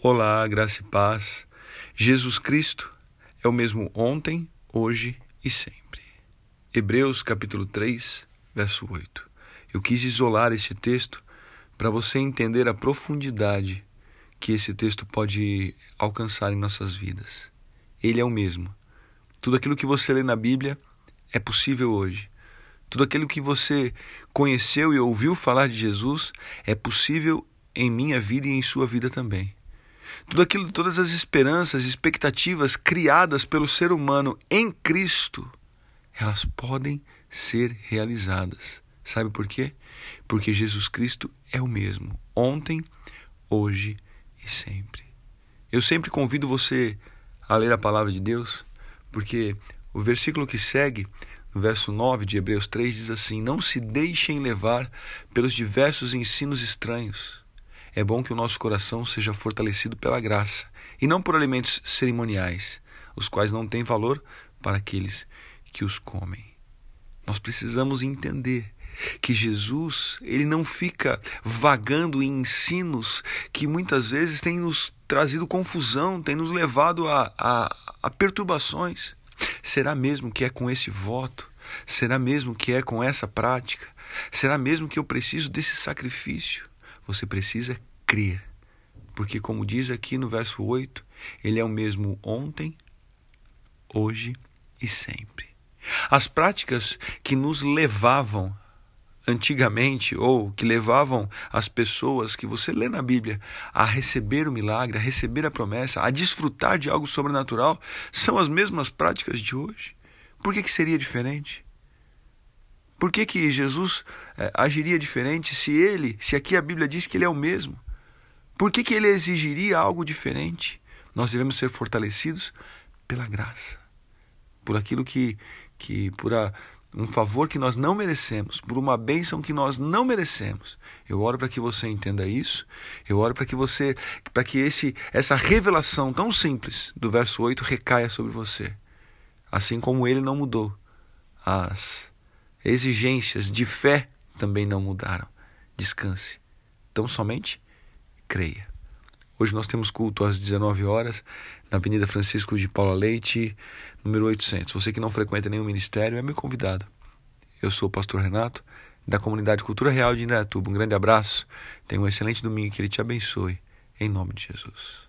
Olá, graça e paz. Jesus Cristo é o mesmo ontem, hoje e sempre. Hebreus capítulo 3, verso 8. Eu quis isolar este texto para você entender a profundidade que esse texto pode alcançar em nossas vidas. Ele é o mesmo. Tudo aquilo que você lê na Bíblia é possível hoje. Tudo aquilo que você conheceu e ouviu falar de Jesus é possível em minha vida e em sua vida também. Tudo aquilo, todas as esperanças, expectativas criadas pelo ser humano em Cristo, elas podem ser realizadas. Sabe por quê? Porque Jesus Cristo é o mesmo, ontem, hoje e sempre. Eu sempre convido você a ler a palavra de Deus, porque o versículo que segue, no verso 9 de Hebreus 3, diz assim: Não se deixem levar pelos diversos ensinos estranhos é bom que o nosso coração seja fortalecido pela graça e não por alimentos cerimoniais, os quais não têm valor para aqueles que os comem. Nós precisamos entender que Jesus, ele não fica vagando em ensinos que muitas vezes têm nos trazido confusão, têm nos levado a, a, a perturbações. Será mesmo que é com esse voto? Será mesmo que é com essa prática? Será mesmo que eu preciso desse sacrifício? Você precisa crer. Porque, como diz aqui no verso 8, ele é o mesmo ontem, hoje e sempre. As práticas que nos levavam antigamente, ou que levavam as pessoas que você lê na Bíblia a receber o milagre, a receber a promessa, a desfrutar de algo sobrenatural, são as mesmas práticas de hoje. Por que, que seria diferente? Por que, que Jesus é, agiria diferente se ele, se aqui a Bíblia diz que ele é o mesmo? Por que, que ele exigiria algo diferente? Nós devemos ser fortalecidos pela graça, por aquilo que, que por a, um favor que nós não merecemos, por uma bênção que nós não merecemos. Eu oro para que você entenda isso. Eu oro para que você, para que esse essa revelação tão simples do verso 8 recaia sobre você. Assim como ele não mudou, as exigências de fé também não mudaram. Descanse. Então somente creia. Hoje nós temos culto às 19 horas na Avenida Francisco de Paula Leite, número 800. Você que não frequenta nenhum ministério é meu convidado. Eu sou o pastor Renato, da comunidade Cultura Real de Indaiatuba. Um grande abraço. Tenha um excelente domingo que ele te abençoe. Em nome de Jesus.